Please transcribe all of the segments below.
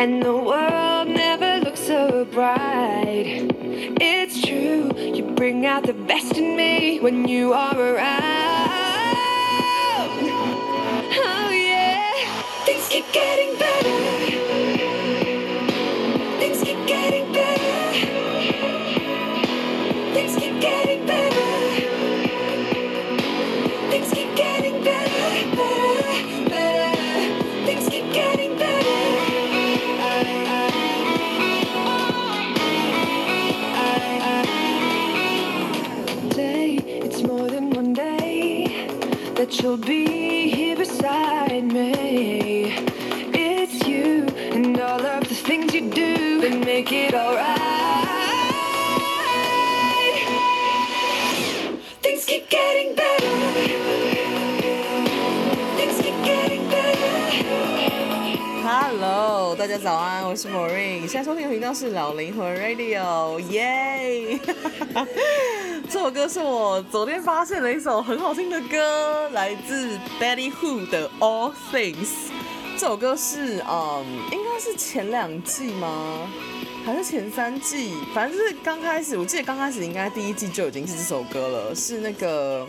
and the world never looks so bright. It's true, you bring out the best in me when you are around. that you'll be here beside me. It's you and all of the things you do that make it alright. Things keep getting better. Things keep getting better. Hello，大家早安，我是 Maureen，现在收听的频道是老灵魂 Radio，耶！ 这首歌是我昨天发现的一首很好听的歌，来自 Betty Who 的 All Things。这首歌是嗯，应该是前两季吗？还是前三季？反正就是刚开始，我记得刚开始应该第一季就已经是这首歌了，是那个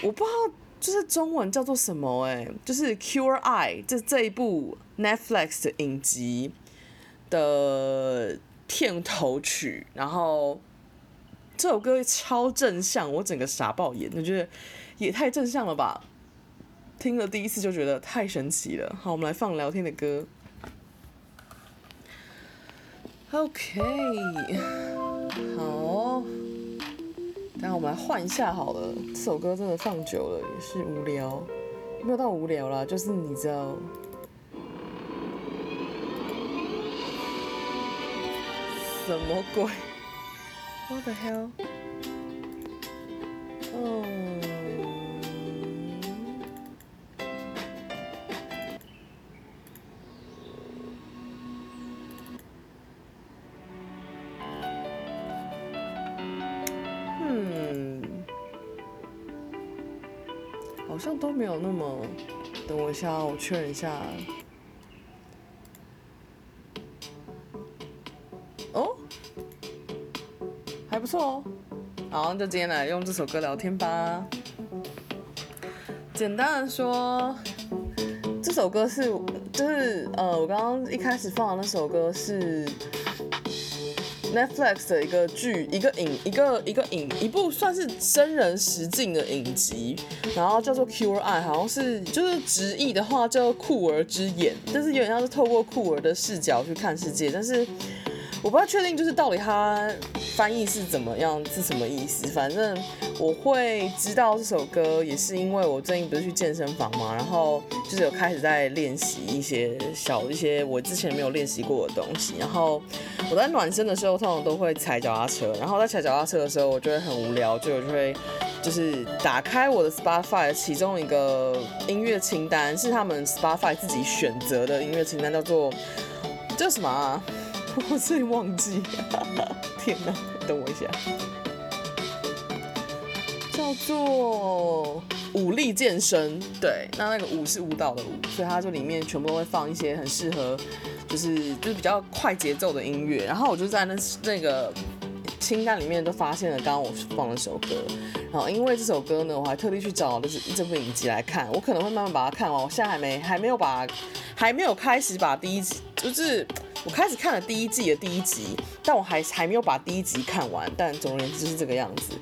我不知道。就是中文叫做什么哎、就是 Cure I 这这一部 Netflix 的影集的片头曲，然后这首歌超正向，我整个傻爆眼，我觉得也太正向了吧！听了第一次就觉得太神奇了。好，我们来放聊天的歌。OK，好。那我们来换一下好了，这首歌真的放久了也是无聊，没有到无聊啦，就是你知道，什么鬼？What the hell？嗯。好像都没有那么，等我一下，我确认一下。错哦。好，就今天来用这首歌聊天吧。简单的说，这首歌是，就是呃，我刚刚一开始放的那首歌是。Netflix 的一个剧，一个影，一个一个影，一部算是真人实境的影集，然后叫做《Cure Eye》，好像是就是直译的话叫酷儿之眼，但是有点像是透过酷儿的视角去看世界，但是我不太确定就是到底它翻译是怎么样，是什么意思，反正。我会知道这首歌，也是因为我最近不是去健身房嘛，然后就是有开始在练习一些小一些我之前没有练习过的东西。然后我在暖身的时候，通常都会踩脚踏车。然后在踩脚踏车的时候，我就会很无聊，就我就会就是打开我的 Spotify 其中一个音乐清单，是他们 Spotify 自己选择的音乐清单，叫做叫什么啊？我最忘记。天哪，等我一下。叫做舞力健身，对，那那个舞是舞蹈的舞，所以它就里面全部都会放一些很适合，就是就是比较快节奏的音乐。然后我就在那那个清单里面都发现了刚刚我放的首歌，然后因为这首歌呢，我还特地去找了这这部影集来看，我可能会慢慢把它看完。我现在还没还没有把还没有开始把第一集，就是我开始看了第一季的第一集，但我还还没有把第一集看完。但总而言之是这个样子。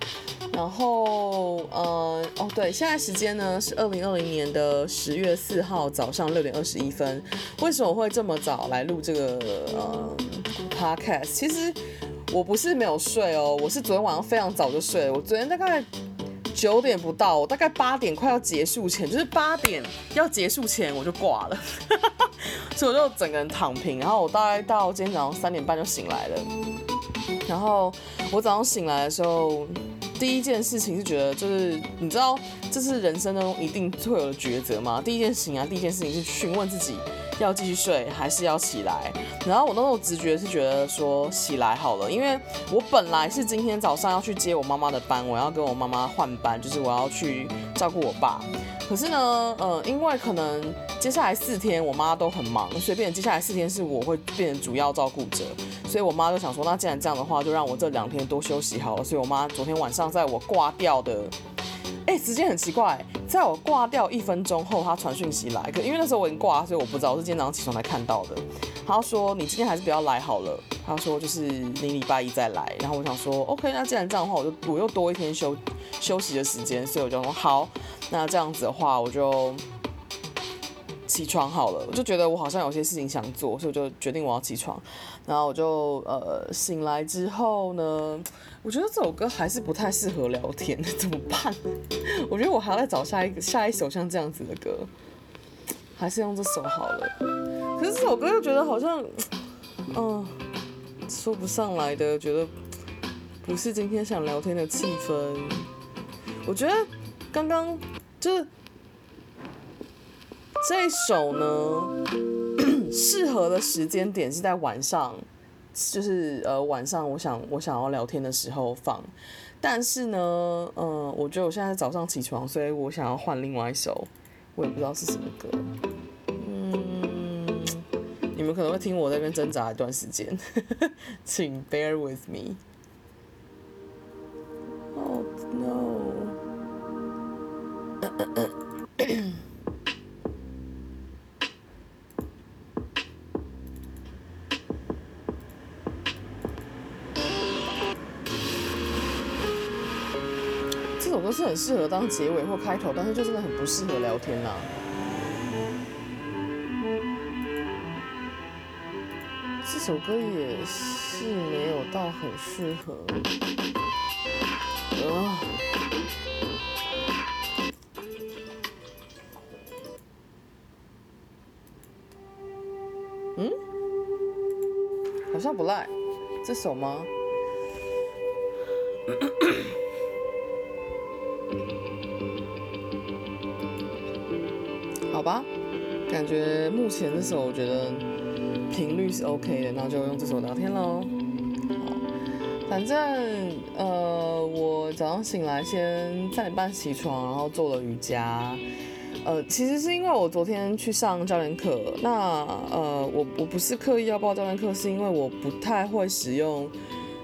然后，呃，哦，对，现在时间呢是二零二零年的十月四号早上六点二十一分。为什么会这么早来录这个呃 podcast？其实我不是没有睡哦，我是昨天晚上非常早就睡了。我昨天大概九点不到，我大概八点快要结束前，就是八点要结束前我就挂了，所以我就整个人躺平。然后我大概到今天早上三点半就醒来了。然后我早上醒来的时候。第一件事情是觉得，就是你知道，这是人生当中一定会有的抉择吗？第一件事情啊，第一件事情是询问自己要继续睡还是要起来。然后我那种直觉是觉得说起来好了，因为我本来是今天早上要去接我妈妈的班，我要跟我妈妈换班，就是我要去照顾我爸。可是呢，呃，因为可能接下来四天我妈都很忙，所以变成接下来四天是我会变成主要照顾者，所以我妈就想说，那既然这样的话，就让我这两天多休息好了。所以我妈昨天晚上在我挂掉的。哎、时间很奇怪，在我挂掉一分钟后，他传讯息来。可因为那时候我已经挂，所以我不知道，我是今天早上起床才看到的。他说：“你今天还是不要来好了。”他说：“就是你礼拜一再来。”然后我想说：“OK，那既然这样的话，我就我又多一天休休息的时间，所以我就说好。那这样子的话，我就起床好了。我就觉得我好像有些事情想做，所以我就决定我要起床。然后我就呃醒来之后呢。我觉得这首歌还是不太适合聊天，怎么办？我觉得我还要再找下一个下一首像这样子的歌，还是用这首好了。可是这首歌又觉得好像，嗯，说不上来的，觉得不是今天想聊天的气氛。我觉得刚刚就是这首呢，适合的时间点是在晚上。就是呃晚上，我想我想要聊天的时候放，但是呢，嗯、呃，我觉得我现在早上起床，所以我想要换另外一首，我也不知道是什么歌，嗯，你们可能会听我在那边挣扎一段时间，请 bear with me。Oh no。都是很适合当结尾或开头，但是就真的很不适合聊天呐。这首歌也是没有到很适合。呃，嗯，好像不赖，这首吗？好吧，感觉目前这首我觉得频率是 OK 的，那就用这首聊天喽。好，反正呃，我早上醒来先三点半起床，然后做了瑜伽。呃，其实是因为我昨天去上教练课，那呃，我我不是刻意要报教练课，是因为我不太会使用。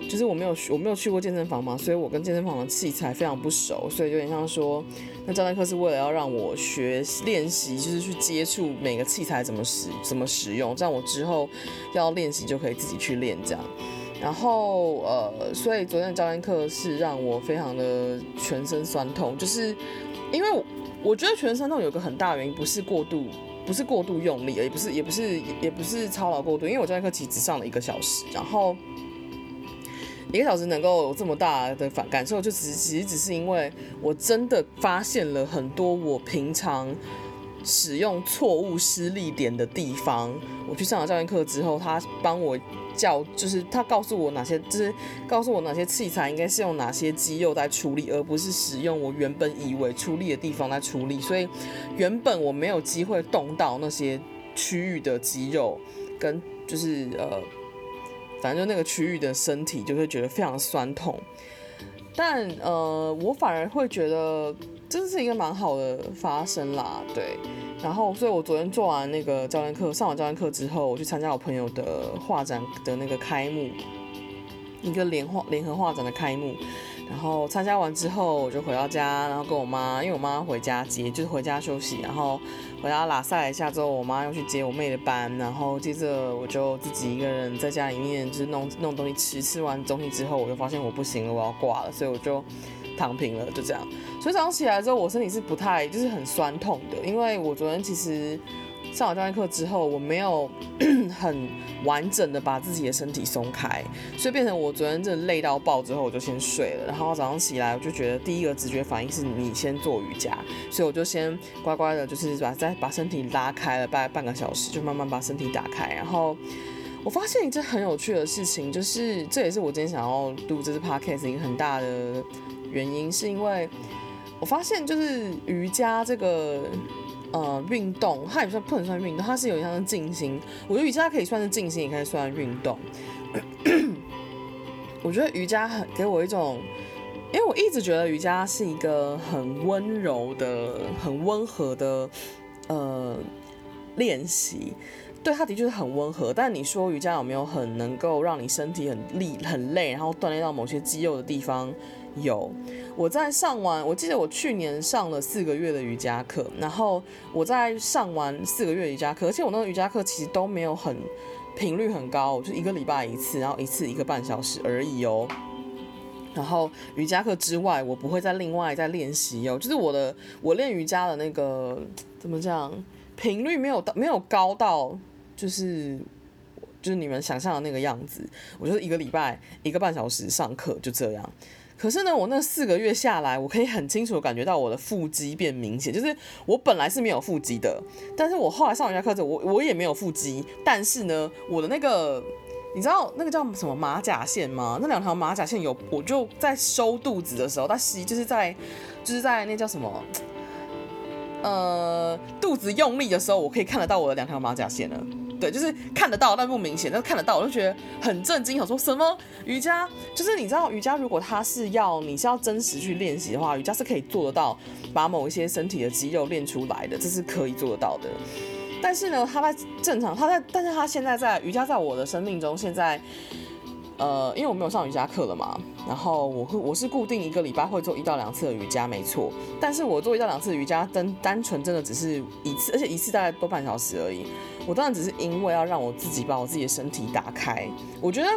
就是我没有我没有去过健身房嘛，所以我跟健身房的器材非常不熟，所以有点像说，那教练课是为了要让我学练习，就是去接触每个器材怎么使怎么使用，这样我之后要练习就可以自己去练这样。然后呃，所以昨天的教练课是让我非常的全身酸痛，就是因为我觉得全身酸痛有个很大原因不是过度不是过度用力，也不是也不是也不是操劳过度，因为我教练课其实只上了一个小时，然后。一个小时能够有这么大的反感受，就只其实只是因为我真的发现了很多我平常使用错误施力点的地方。我去上了教练课之后，他帮我教，就是他告诉我哪些，就是告诉我哪些器材应该是用哪些肌肉在处理，而不是使用我原本以为出力的地方在处理。所以原本我没有机会动到那些区域的肌肉，跟就是呃。反正就那个区域的身体就会觉得非常酸痛，但呃，我反而会觉得这是一个蛮好的发生啦，对。然后，所以我昨天做完那个教练课，上完教练课之后，我去参加我朋友的画展的那个开幕，一个联画联合画展的开幕。然后参加完之后，我就回到家，然后跟我妈，因为我妈回家接，就是回家休息，然后回家拉赛一下之后，我妈又去接我妹的班，然后接着我就自己一个人在家里面就是弄弄东西吃，吃完东西之后，我就发现我不行了，我要挂了，所以我就躺平了，就这样。所以早上起来之后，我身体是不太就是很酸痛的，因为我昨天其实。上好教练课之后，我没有 很完整的把自己的身体松开，所以变成我昨天真的累到爆之后，我就先睡了。然后早上起来，我就觉得第一个直觉反应是你先做瑜伽，所以我就先乖乖的，就是把再把身体拉开了大概半个小时，就慢慢把身体打开。然后我发现一件很有趣的事情，就是这也是我今天想要录这支 podcast 一个很大的原因，是因为我发现就是瑜伽这个。呃，运动它也算不能算运动，它是有点像是静心。我觉得瑜伽可以算是静心，也可以算运动。我觉得瑜伽很给我一种因为我一直觉得瑜伽是一个很温柔的、很温和的呃练习。对，它的确是很温和，但你说瑜伽有没有很能够让你身体很力很累，然后锻炼到某些肌肉的地方？有。我在上完，我记得我去年上了四个月的瑜伽课，然后我在上完四个月瑜伽课，而且我那个瑜伽课其实都没有很频率很高，就一个礼拜一次，然后一次一个半小时而已哦。然后瑜伽课之外，我不会再另外再练习哦，就是我的我练瑜伽的那个怎么讲，频率没有到没有高到。就是就是你们想象的那个样子，我就是一个礼拜一个半小时上课就这样。可是呢，我那四个月下来，我可以很清楚感觉到我的腹肌变明显。就是我本来是没有腹肌的，但是我后来上瑜伽课之后，我我也没有腹肌。但是呢，我的那个你知道那个叫什么马甲线吗？那两条马甲线有，我就在收肚子的时候，它吸就是在就是在那叫什么？呃，肚子用力的时候，我可以看得到我的两条马甲线了。对，就是看得到，但不明显，但是看得到，我就觉得很震惊。想说什么瑜伽？就是你知道，瑜伽如果它是要你是要真实去练习的话，瑜伽是可以做得到，把某一些身体的肌肉练出来的，这是可以做得到的。但是呢，他在正常，他在，但是他现在在瑜伽，在我的生命中，现在。呃，因为我没有上瑜伽课了嘛，然后我会我是固定一个礼拜会做一到两次的瑜伽，没错。但是我做一到两次瑜伽，单单纯真的只是一次，而且一次大概多半小时而已。我当然只是因为要让我自己把我自己的身体打开。我觉得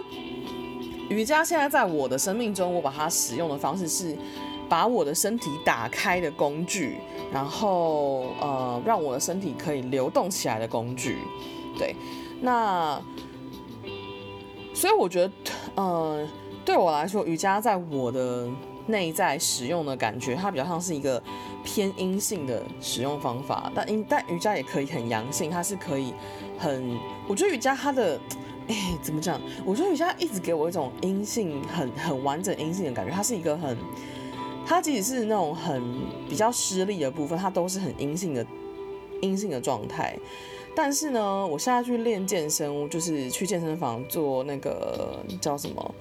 瑜伽现在在我的生命中，我把它使用的方式是把我的身体打开的工具，然后呃，让我的身体可以流动起来的工具。对，那。所以我觉得，呃，对我来说，瑜伽在我的内在使用的感觉，它比较像是一个偏阴性的使用方法。但阴，但瑜伽也可以很阳性，它是可以很。我觉得瑜伽它的，哎，怎么讲？我觉得瑜伽一直给我一种阴性，很很完整阴性的感觉。它是一个很，它即使是那种很比较失力的部分，它都是很阴性的阴性的状态。但是呢，我现在去练健身，就是去健身房做那个叫什么，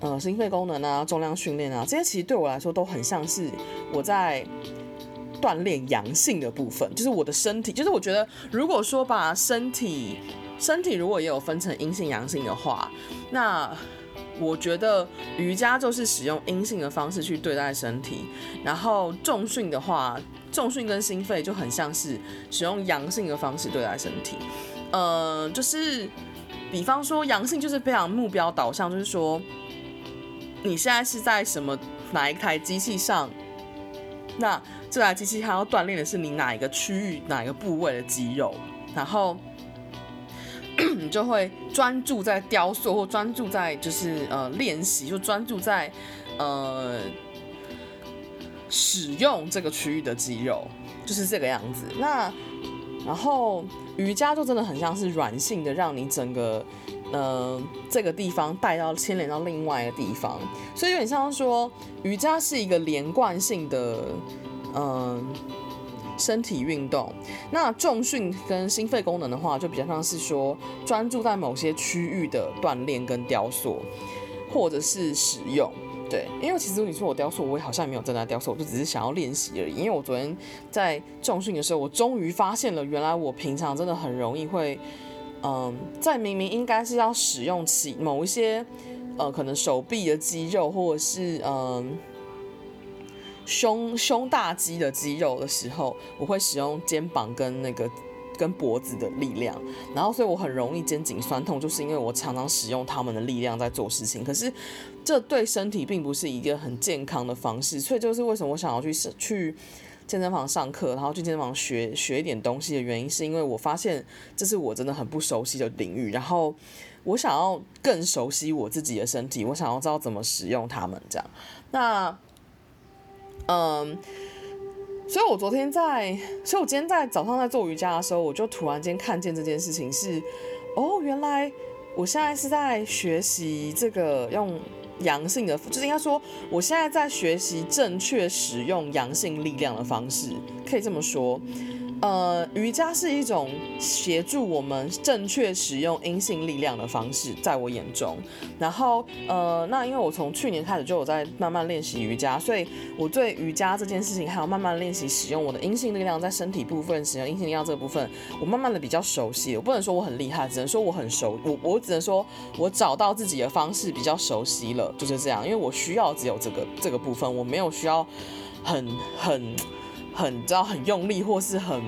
呃，心肺功能啊，重量训练啊，这些其实对我来说都很像是我在锻炼阳性的部分，就是我的身体，就是我觉得如果说把身体，身体如果也有分成阴性阳性的话，那我觉得瑜伽就是使用阴性的方式去对待身体，然后重训的话。重训跟心肺就很像是使用阳性的方式对待身体，呃，就是比方说阳性就是非常目标导向，就是说你现在是在什么哪一台机器上，那这台机器它要锻炼的是你哪一个区域哪一个部位的肌肉，然后 你就会专注在雕塑或专注在就是呃练习，就专注在呃。使用这个区域的肌肉就是这个样子。那然后瑜伽就真的很像是软性的，让你整个呃这个地方带到牵连到另外一个地方，所以有点像说瑜伽是一个连贯性的嗯、身体运动。那重训跟心肺功能的话，就比较像是说专注在某些区域的锻炼跟雕塑，或者是使用。对，因为其实你说我雕塑，我也好像没有正在雕塑，我就只是想要练习而已。因为我昨天在重训的时候，我终于发现了，原来我平常真的很容易会，嗯，在明明应该是要使用起某一些，呃，可能手臂的肌肉或者是嗯胸胸大肌的肌肉的时候，我会使用肩膀跟那个。跟脖子的力量，然后所以我很容易肩颈酸痛，就是因为我常常使用他们的力量在做事情。可是这对身体并不是一个很健康的方式，所以就是为什么我想要去去健身房上课，然后去健身房学学一点东西的原因，是因为我发现这是我真的很不熟悉的领域，然后我想要更熟悉我自己的身体，我想要知道怎么使用它们，这样。那，嗯。所以，我昨天在，所以我今天在早上在做瑜伽的时候，我就突然间看见这件事情是，哦，原来我现在是在学习这个用阳性的，就是应该说，我现在在学习正确使用阳性力量的方式，可以这么说。呃，瑜伽是一种协助我们正确使用阴性力量的方式，在我眼中。然后，呃，那因为我从去年开始就有在慢慢练习瑜伽，所以我对瑜伽这件事情，还有慢慢练习使用我的阴性力量在身体部分使用阴性力量这部分，我慢慢的比较熟悉。我不能说我很厉害，只能说我很熟。我我只能说我找到自己的方式比较熟悉了，就是这样。因为我需要只有这个这个部分，我没有需要很很。很，知道，很用力或是很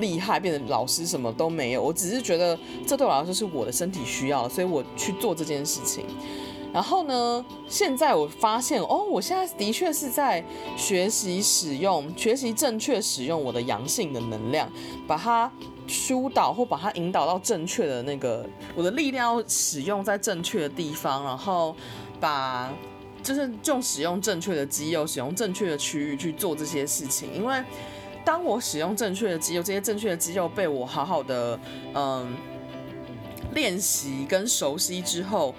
厉害，变成老师什么都没有。我只是觉得这对我来说是我的身体需要，所以我去做这件事情。然后呢，现在我发现哦，我现在的确是在学习使用，学习正确使用我的阳性的能量，把它疏导或把它引导到正确的那个，我的力量要使用在正确的地方，然后把。就是就使用正确的肌肉，使用正确的区域去做这些事情。因为当我使用正确的肌肉，这些正确的肌肉被我好好的嗯练习跟熟悉之后，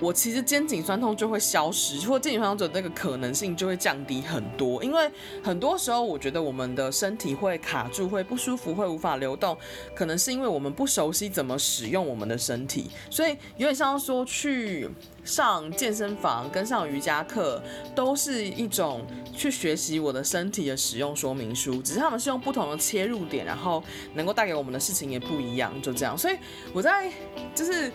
我其实肩颈酸痛就会消失，或肩颈酸痛的那个可能性就会降低很多。因为很多时候，我觉得我们的身体会卡住，会不舒服，会无法流动，可能是因为我们不熟悉怎么使用我们的身体。所以有点像说去上健身房跟上瑜伽课，都是一种去学习我的身体的使用说明书，只是他们是用不同的切入点，然后能够带给我们的事情也不一样，就这样。所以我在就是。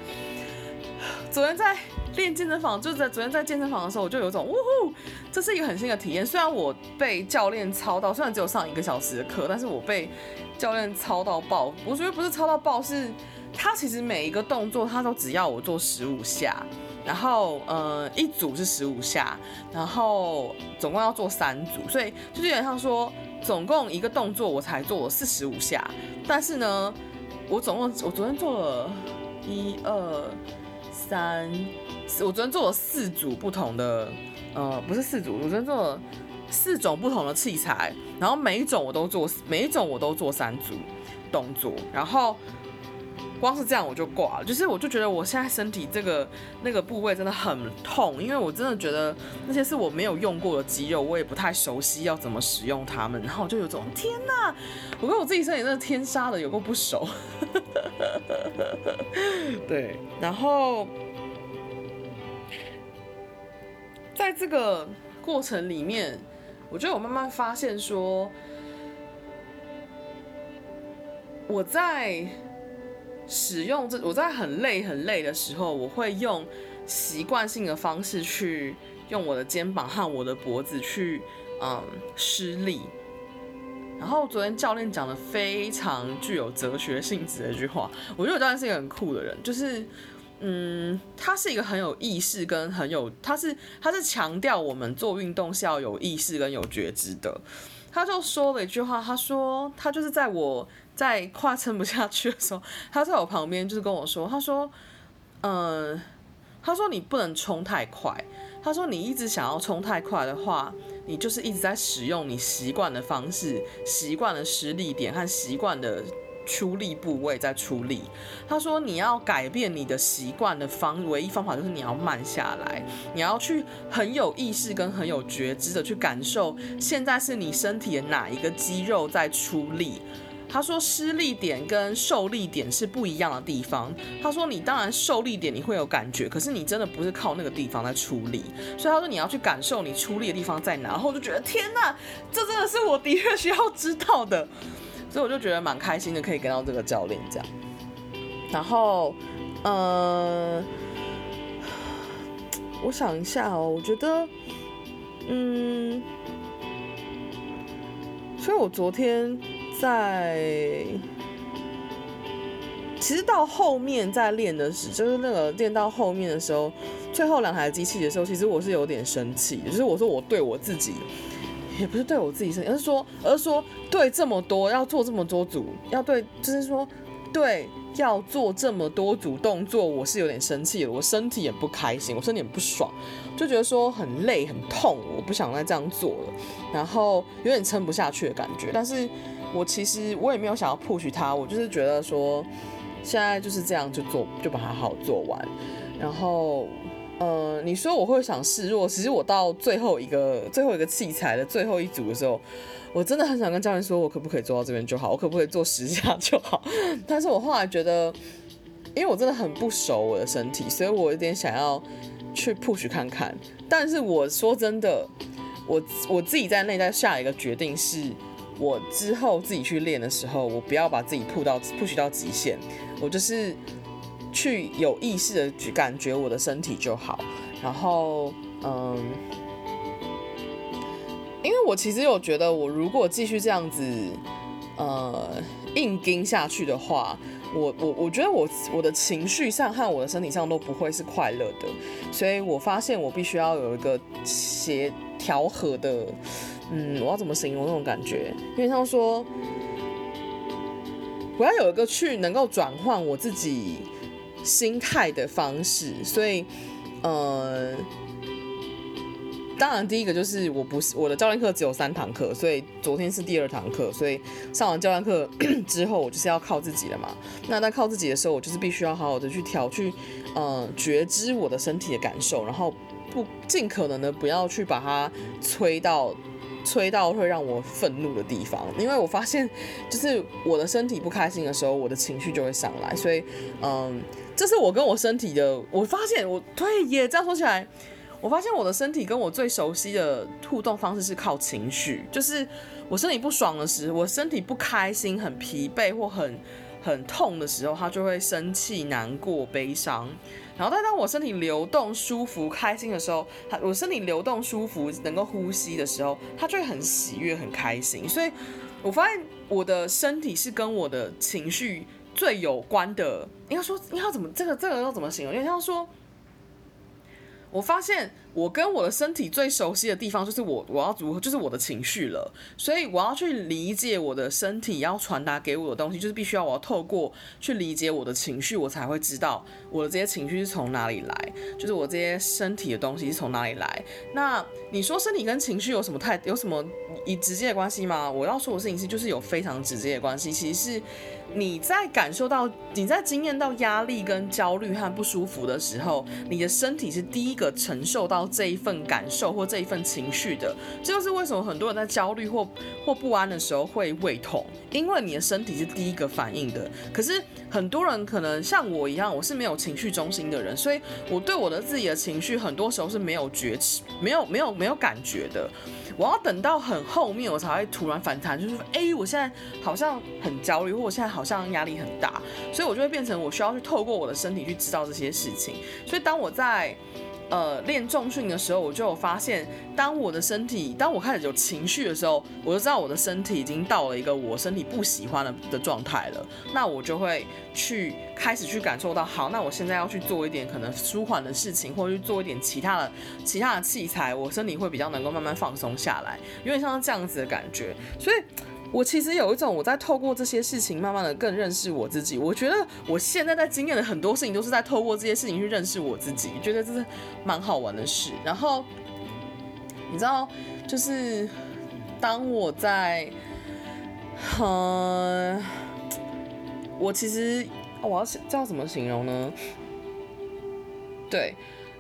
昨天在练健身房，就在昨天在健身房的时候，我就有种呜呼，这是一个很新的体验。虽然我被教练操到，虽然只有上一个小时的课，但是我被教练操到爆。我觉得不是操到爆，是他其实每一个动作他都只要我做十五下，然后呃一组是十五下，然后总共要做三组，所以就是有点像说总共一个动作我才做了四十五下，但是呢，我总共我昨天做了一二。三，我昨天做了四组不同的，呃，不是四组，我昨天做了四种不同的器材，然后每一种我都做，每一种我都做三组动作，然后光是这样我就挂了，就是我就觉得我现在身体这个那个部位真的很痛，因为我真的觉得那些是我没有用过的肌肉，我也不太熟悉要怎么使用它们，然后我就有种天哪，我跟我自己身体真的天杀的有够不熟。对，然后在这个过程里面，我觉得我慢慢发现说，我在使用这，我在很累很累的时候，我会用习惯性的方式去用我的肩膀和我的脖子去嗯施力。然后昨天教练讲的非常具有哲学性质的一句话，我觉得我教练是一个很酷的人，就是，嗯，他是一个很有意识跟很有，他是他是强调我们做运动是要有意识跟有觉知的。他就说了一句话，他说他就是在我在快撑不下去的时候，他在我旁边就是跟我说，他说，嗯，他说你不能冲太快，他说你一直想要冲太快的话。你就是一直在使用你习惯的方式、习惯的施力点和习惯的出力部位在出力。他说你要改变你的习惯的方，唯一方法就是你要慢下来，你要去很有意识跟很有觉知的去感受，现在是你身体的哪一个肌肉在出力。他说施力点跟受力点是不一样的地方。他说你当然受力点你会有感觉，可是你真的不是靠那个地方在出力。所以他说你要去感受你出力的地方在哪。然后我就觉得天哪，这真的是我的确需要知道的。所以我就觉得蛮开心的，可以跟到这个教练这样。然后，呃，我想一下哦，我觉得，嗯，所以我昨天。在其实到后面在练的时，就是那个练到后面的时候，最后两台机器的时候，其实我是有点生气，就是我说我对我自己，也不是对我自己生气，而是说，而是说对这么多要做这么多组，要对，就是说对要做这么多组动作，我是有点生气的，我身体也不开心，我身体也不爽，就觉得说很累很痛，我不想再这样做了，然后有点撑不下去的感觉，但是。我其实我也没有想要 push 他，我就是觉得说，现在就是这样就做，就把它好做完。然后呃，你说我会想示弱，其实我到最后一个最后一个器材的最后一组的时候，我真的很想跟教练说，我可不可以做到这边就好，我可不可以做十下就好。但是我后来觉得，因为我真的很不熟我的身体，所以我有点想要去 push 看看。但是我说真的，我我自己在内在下一个决定是，我之后自己去练的时候，我不要把自己扑到 push 到极限，我就是。去有意识的去感觉我的身体就好，然后嗯，因为我其实有觉得，我如果继续这样子呃硬盯下去的话，我我我觉得我我的情绪上和我的身体上都不会是快乐的，所以我发现我必须要有一个协调和的，嗯，我要怎么形容那种感觉？因为像说，我要有一个去能够转换我自己。心态的方式，所以，呃，当然第一个就是我不是我的教练课只有三堂课，所以昨天是第二堂课，所以上完教练课 之后，我就是要靠自己了嘛。那在靠自己的时候，我就是必须要好好的去调，去呃觉知我的身体的感受，然后不尽可能的不要去把它催到。催到会让我愤怒的地方，因为我发现，就是我的身体不开心的时候，我的情绪就会上来。所以，嗯，这是我跟我身体的，我发现我对耶，这样说起来，我发现我的身体跟我最熟悉的互动方式是靠情绪，就是我身体不爽的时候，我身体不开心、很疲惫或很很痛的时候，它就会生气、难过、悲伤。然后，但当我身体流动、舒服、开心的时候，他我身体流动、舒服、能够呼吸的时候，他就会很喜悦、很开心。所以，我发现我的身体是跟我的情绪最有关的。应该说，应该怎么这个这个要怎么形容？因为像说。我发现我跟我的身体最熟悉的地方就是我我要如何就是我的情绪了，所以我要去理解我的身体要传达给我的东西，就是必须要我要透过去理解我的情绪，我才会知道我的这些情绪是从哪里来，就是我这些身体的东西是从哪里来。那你说身体跟情绪有什么太有什么以直接的关系吗？我要说的事情是就是有非常直接的关系，其实是。你在感受到、你在经验到压力跟焦虑和不舒服的时候，你的身体是第一个承受到这一份感受或这一份情绪的。这就是为什么很多人在焦虑或或不安的时候会胃痛，因为你的身体是第一个反应的。可是很多人可能像我一样，我是没有情绪中心的人，所以我对我的自己的情绪很多时候是没有觉知、没有、没有、没有感觉的。我要等到很后面，我才会突然反弹，就是说，哎，我现在好像很焦虑，或我现在好像压力很大，所以我就会变成我需要去透过我的身体去知道这些事情。所以当我在呃，练重训的时候，我就有发现，当我的身体，当我开始有情绪的时候，我就知道我的身体已经到了一个我身体不喜欢的的状态了。那我就会去开始去感受到，好，那我现在要去做一点可能舒缓的事情，或者去做一点其他的其他的器材，我身体会比较能够慢慢放松下来，有点像这样子的感觉。所以。我其实有一种，我在透过这些事情，慢慢的更认识我自己。我觉得我现在在经验的很多事情，都是在透过这些事情去认识我自己，觉得这是蛮好玩的事。然后，你知道，就是当我在，嗯，我其实我要知道怎么形容呢？对。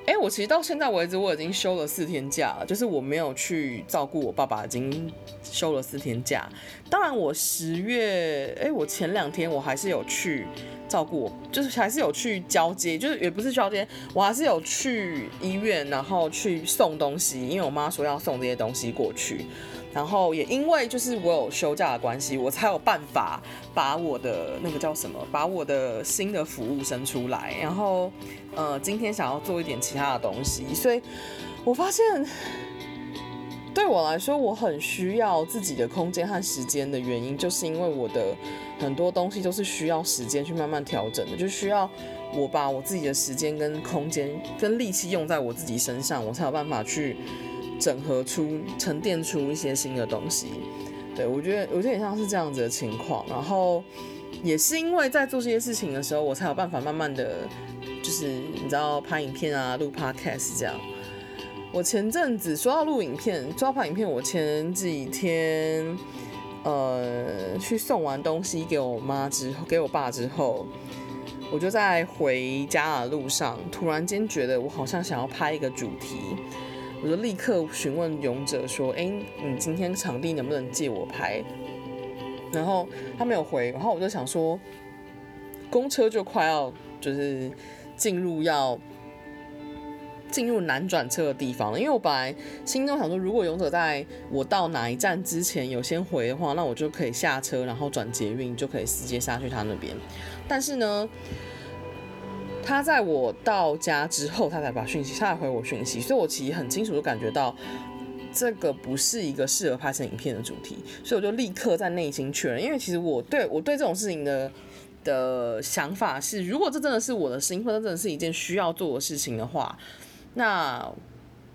哎，我其实到现在为止，我已经休了四天假了，就是我没有去照顾我爸爸，已经休了四天假。当然，我十月，哎，我前两天我还是有去照顾，就是还是有去交接，就是也不是交接，我还是有去医院，然后去送东西，因为我妈说要送这些东西过去。然后也因为就是我有休假的关系，我才有办法把我的那个叫什么，把我的新的服务生出来。然后，呃，今天想要做一点其他的东西，所以我发现对我来说，我很需要自己的空间和时间的原因，就是因为我的很多东西都是需要时间去慢慢调整的，就需要我把我自己的时间跟空间跟力气用在我自己身上，我才有办法去。整合出、沉淀出一些新的东西，对，我觉得我觉得也像是这样子的情况。然后也是因为在做这些事情的时候，我才有办法慢慢的，就是你知道拍影片啊、录 podcast 这样。我前阵子说到录影片、抓拍影片，我前几天呃去送完东西给我妈之后，给我爸之后，我就在回家的路上，突然间觉得我好像想要拍一个主题，我就立刻询问勇者说：“哎，你今天场地能不能借我拍？”然后他没有回，然后我就想说，公车就快要就是进入要进入南转车的地方了，因为我本来心中想说，如果勇者在我到哪一站之前有先回的话，那我就可以下车，然后转捷运就可以直接下去他那边。但是呢，他在我到家之后，他才把讯息，他才回我讯息，所以我其实很清楚的感觉到。这个不是一个适合拍成影片的主题，所以我就立刻在内心确认，因为其实我对 我对这种事情的的想法是，如果这真的是我的事情，或者真的是一件需要做的事情的话，那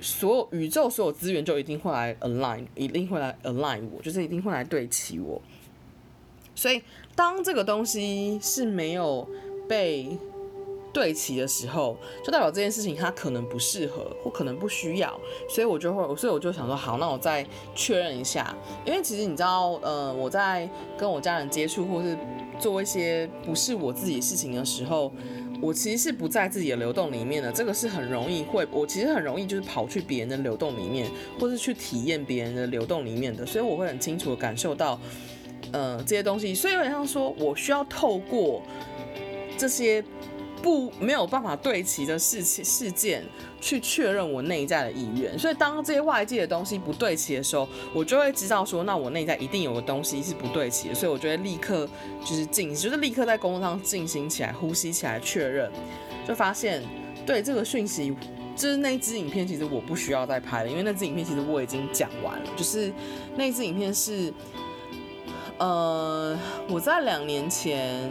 所有宇宙所有资源就一定会来 align，一定会来 align 我，就是一定会来对齐我。所以当这个东西是没有被对齐的时候，就代表这件事情它可能不适合，或可能不需要，所以我就会，所以我就想说，好，那我再确认一下，因为其实你知道，呃，我在跟我家人接触，或是做一些不是我自己的事情的时候，我其实是不在自己的流动里面的，这个是很容易会，我其实很容易就是跑去别人的流动里面，或是去体验别人的流动里面的，所以我会很清楚的感受到，呃，这些东西，所以有点像说我需要透过这些。不没有办法对齐的事情事件，去确认我内在的意愿。所以当这些外界的东西不对齐的时候，我就会知道说，那我内在一定有个东西是不对齐的。所以我就会立刻就是进，就是立刻在工作上进行起来，呼吸起来确认，就发现对这个讯息，就是那支影片其实我不需要再拍了，因为那支影片其实我已经讲完了。就是那支影片是，呃，我在两年前。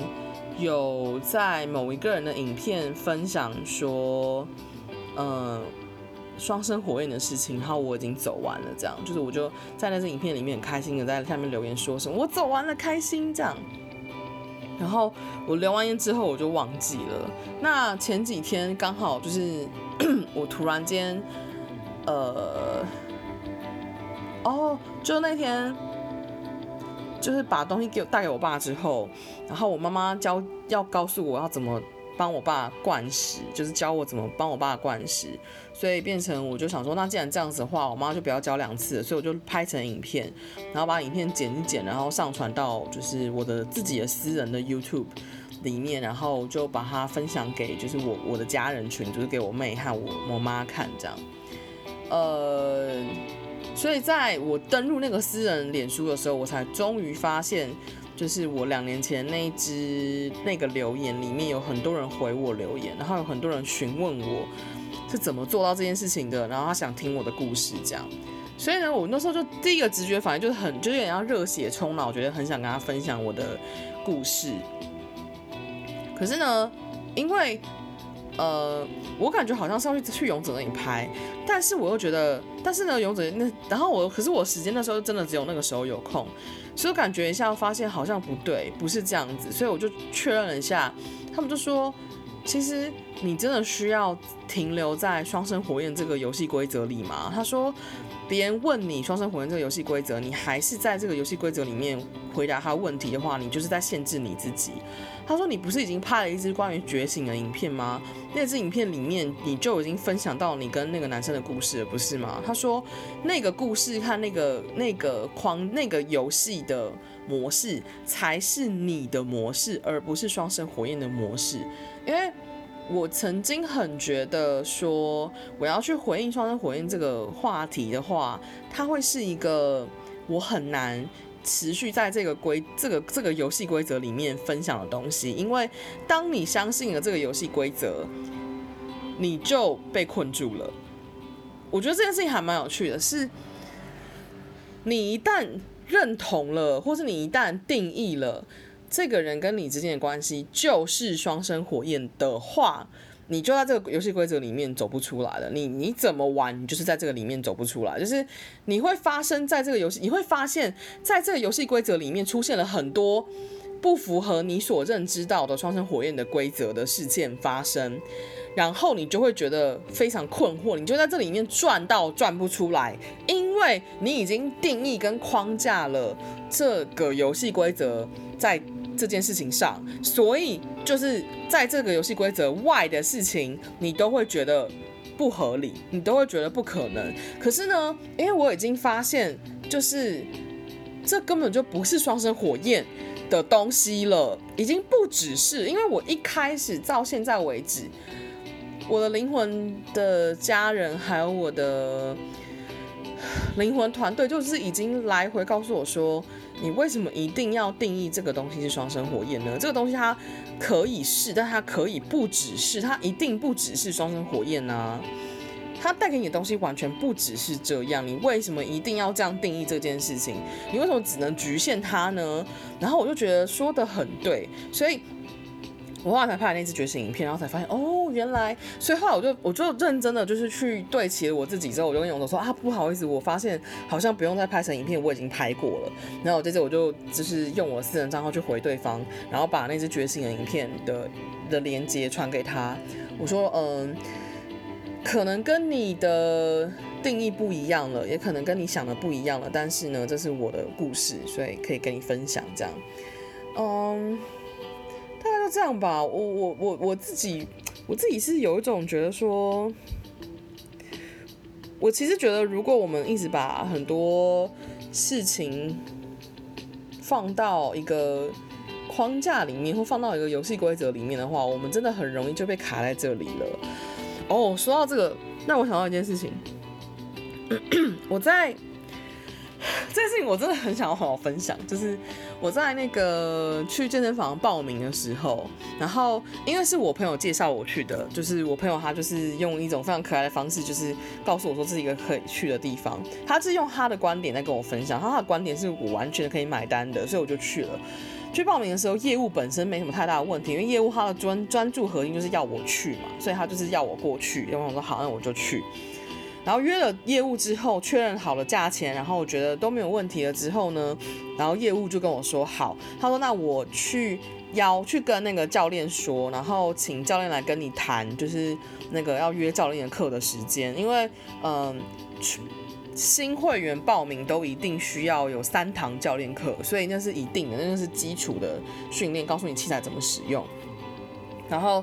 有在某一个人的影片分享说，嗯，双生火焰的事情，然后我已经走完了，这样就是我就在那支影片里面很开心的在下面留言说什么我走完了，开心这样。然后我留完言之后我就忘记了。那前几天刚好就是我突然间，呃，哦，就那天。就是把东西给我带给我爸之后，然后我妈妈教要告诉我要怎么帮我爸灌食，就是教我怎么帮我爸灌食，所以变成我就想说，那既然这样子的话，我妈就不要教两次，所以我就拍成影片，然后把影片剪一剪，然后上传到就是我的自己的私人的 YouTube 里面，然后就把它分享给就是我我的家人群，就是给我妹和我我妈看这样，呃。所以在我登入那个私人脸书的时候，我才终于发现，就是我两年前那一支那个留言里面有很多人回我留言，然后有很多人询问我是怎么做到这件事情的，然后他想听我的故事这样。所以呢，我那时候就第一个直觉反应就是很，就是有点要热血冲脑，我觉得很想跟他分享我的故事。可是呢，因为呃，我感觉好像是要去去勇者那里拍，但是我又觉得，但是呢，勇者那，然后我，可是我时间那时候真的只有那个时候有空，所以我感觉一下，发现好像不对，不是这样子，所以我就确认了一下，他们就说，其实你真的需要停留在双生火焰这个游戏规则里吗？他说。别人问你双生火焰这个游戏规则，你还是在这个游戏规则里面回答他问题的话，你就是在限制你自己。他说：“你不是已经拍了一支关于觉醒的影片吗？那支影片里面你就已经分享到你跟那个男生的故事了，不是吗？”他说：“那个故事和那个那个框那个游戏的模式才是你的模式，而不是双生火焰的模式，因为。”我曾经很觉得说，我要去回应双生火焰这个话题的话，它会是一个我很难持续在这个规这个这个游戏规则里面分享的东西，因为当你相信了这个游戏规则，你就被困住了。我觉得这件事情还蛮有趣的，是，你一旦认同了，或是你一旦定义了。这个人跟你之间的关系就是双生火焰的话，你就在这个游戏规则里面走不出来了。你你怎么玩，你就是在这个里面走不出来。就是你会发生在这个游戏，你会发现在这个游戏规则里面出现了很多不符合你所认知到的双生火焰的规则的事件发生，然后你就会觉得非常困惑，你就在这里面转到转不出来，因为你已经定义跟框架了这个游戏规则在。这件事情上，所以就是在这个游戏规则外的事情，你都会觉得不合理，你都会觉得不可能。可是呢，因为我已经发现，就是这根本就不是双生火焰的东西了，已经不只是，因为我一开始到现在为止，我的灵魂的家人还有我的灵魂团队，就是已经来回告诉我说。你为什么一定要定义这个东西是双生火焰呢？这个东西它可以是，但它可以不只是，它一定不只是双生火焰啊！它带给你的东西完全不只是这样。你为什么一定要这样定义这件事情？你为什么只能局限它呢？然后我就觉得说的很对，所以。我后来才拍了那支觉醒影片，然后才发现哦，原来，所以后来我就我就认真的就是去对齐了我自己之后，我就跟勇总说啊，不好意思，我发现好像不用再拍成影片，我已经拍过了。然后这次我就就是用我私人账号去回对方，然后把那支觉醒的影片的的连接传给他。我说嗯，可能跟你的定义不一样了，也可能跟你想的不一样了，但是呢，这是我的故事，所以可以跟你分享这样，嗯。就这样吧，我我我我自己我自己是有一种觉得说，我其实觉得如果我们一直把很多事情放到一个框架里面，或放到一个游戏规则里面的话，我们真的很容易就被卡在这里了。哦，说到这个，那我想到一件事情，我在。这件事情我真的很想要好好分享，就是我在那个去健身房报名的时候，然后因为是我朋友介绍我去的，就是我朋友他就是用一种非常可爱的方式，就是告诉我说这是一个可以去的地方，他是用他的观点在跟我分享，他的观点是我完全可以买单的，所以我就去了。去报名的时候，业务本身没什么太大的问题，因为业务他的专专注核心就是要我去嘛，所以他就是要我过去，然后我说好，那我就去。然后约了业务之后，确认好了价钱，然后我觉得都没有问题了之后呢，然后业务就跟我说好，他说那我去邀去跟那个教练说，然后请教练来跟你谈，就是那个要约教练的课的时间，因为嗯，新会员报名都一定需要有三堂教练课，所以那是一定的，那是基础的训练，告诉你器材怎么使用，然后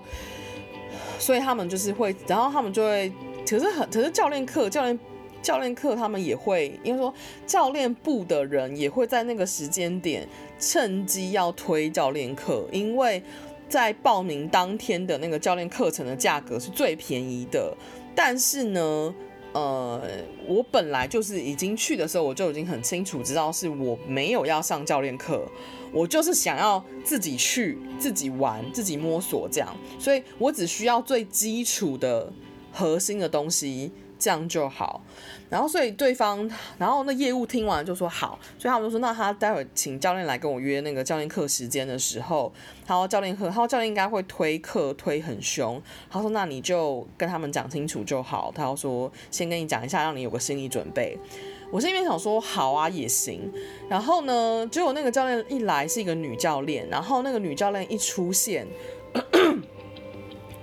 所以他们就是会，然后他们就会。可是很，可是教练课、教练、教练课，他们也会，因为说教练部的人也会在那个时间点趁机要推教练课，因为在报名当天的那个教练课程的价格是最便宜的。但是呢，呃，我本来就是已经去的时候，我就已经很清楚知道是我没有要上教练课，我就是想要自己去、自己玩、自己摸索这样，所以我只需要最基础的。核心的东西，这样就好。然后，所以对方，然后那业务听完就说好，所以他们就说，那他待会请教练来跟我约那个教练课时间的时候，他说教练课，他说教练应该会推课推很凶。他说那你就跟他们讲清楚就好。他说先跟你讲一下，让你有个心理准备。我心里面想说好啊，也行。然后呢，结果那个教练一来是一个女教练，然后那个女教练一出现。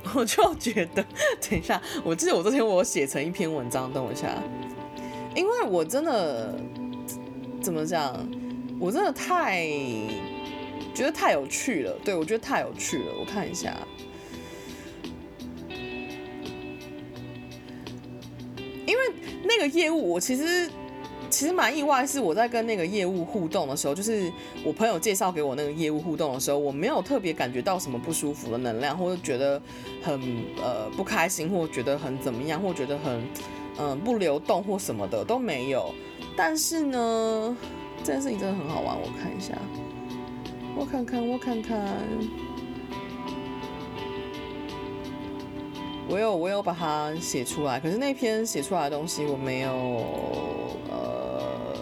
我就觉得，等一下，我记得我昨天我写成一篇文章，等我一下，因为我真的怎么讲，我真的太觉得太有趣了，对，我觉得太有趣了，我看一下，因为那个业务，我其实。其实蛮意外，是我在跟那个业务互动的时候，就是我朋友介绍给我那个业务互动的时候，我没有特别感觉到什么不舒服的能量，或者觉得很呃不开心，或觉得很怎么样，或觉得很嗯、不流动或什么的都没有。但是呢，这件事情真的很好玩，我看一下，我看看，我看看。我有我有把它写出来，可是那篇写出来的东西我没有，呃，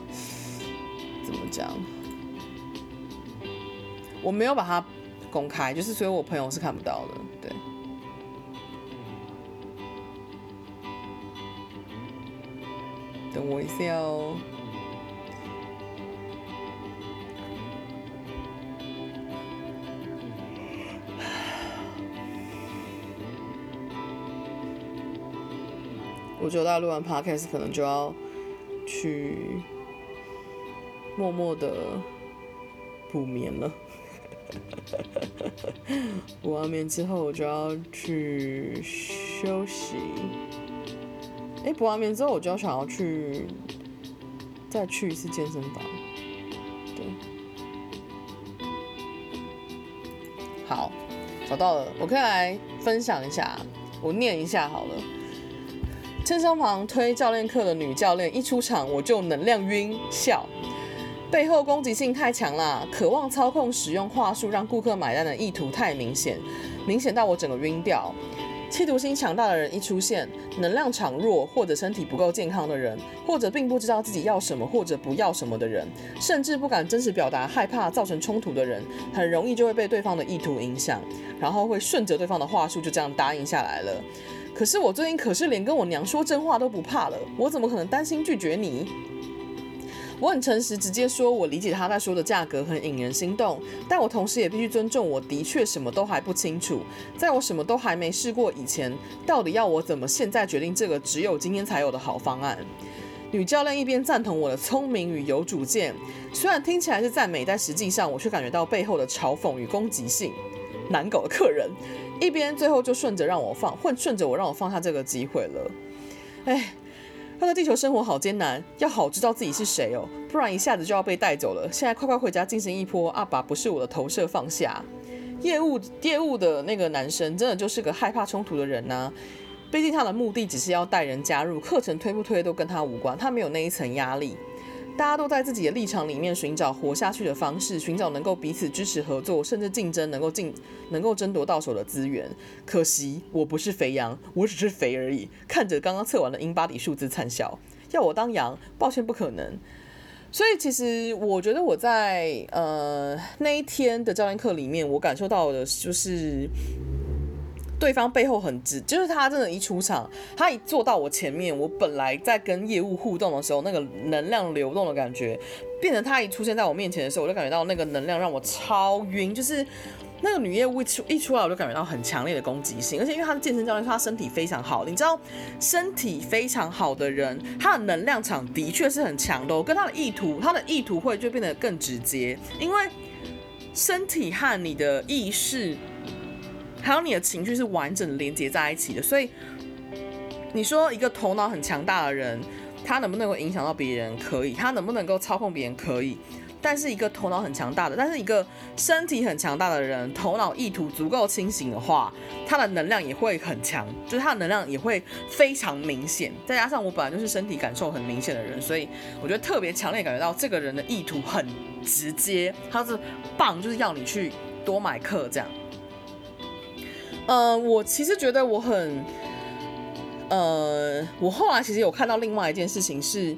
怎么讲？我没有把它公开，就是所以我朋友是看不到的，对。等我一下哦。我觉得大家录完 podcast 可能就要去默默的补眠了。补完眠之后，我就要去休息。哎，补完眠之后，我就要想要去再去一次健身房。对，好，找到了，我可以来分享一下，我念一下好了。健身房推教练课的女教练一出场，我就能量晕笑。背后攻击性太强了，渴望操控使用话术让顾客买单的意图太明显，明显到我整个晕掉。企图心强大的人一出现，能量场弱或者身体不够健康的人，或者并不知道自己要什么或者不要什么的人，甚至不敢真实表达，害怕造成冲突的人，很容易就会被对方的意图影响，然后会顺着对方的话术就这样答应下来了。可是我最近可是连跟我娘说真话都不怕了，我怎么可能担心拒绝你？我很诚实，直接说，我理解他在说的价格很引人心动，但我同时也必须尊重，我的确什么都还不清楚。在我什么都还没试过以前，到底要我怎么现在决定这个只有今天才有的好方案？女教练一边赞同我的聪明与有主见，虽然听起来是赞美，但实际上我却感觉到背后的嘲讽与攻击性。难搞的客人，一边最后就顺着让我放，混顺着我让我放下这个机会了。哎。他在地球生活好艰难，要好知道自己是谁哦，不然一下子就要被带走了。现在快快回家进行一波阿爸不是我的投射放下。业务业务的那个男生真的就是个害怕冲突的人呐、啊，毕竟他的目的只是要带人加入，课程推不推都跟他无关，他没有那一层压力。大家都在自己的立场里面寻找活下去的方式，寻找能够彼此支持合作，甚至竞争能够竞能够争夺到手的资源。可惜我不是肥羊，我只是肥而已。看着刚刚测完的英巴底数字灿笑，要我当羊，抱歉不可能。所以其实我觉得我在呃那一天的教练课里面，我感受到的就是。对方背后很直，就是他真的，一出场，他一坐到我前面，我本来在跟业务互动的时候，那个能量流动的感觉，变成他一出现在我面前的时候，我就感觉到那个能量让我超晕，就是那个女业务一出一出来，我就感觉到很强烈的攻击性，而且因为他的健身教练说他身体非常好，你知道，身体非常好的人，他的能量场的确是很强的哦，跟他的意图，他的意图会就变得更直接，因为身体和你的意识。还有你的情绪是完整的连接在一起的，所以你说一个头脑很强大的人，他能不能够影响到别人？可以，他能不能够操控别人？可以。但是一个头脑很强大的，但是一个身体很强大的人，头脑意图足够清醒的话，他的能量也会很强，就是他的能量也会非常明显。再加上我本来就是身体感受很明显的人，所以我觉得特别强烈感觉到这个人的意图很直接，他是棒，就是要你去多买课这样。呃，我其实觉得我很，呃，我后来其实有看到另外一件事情是，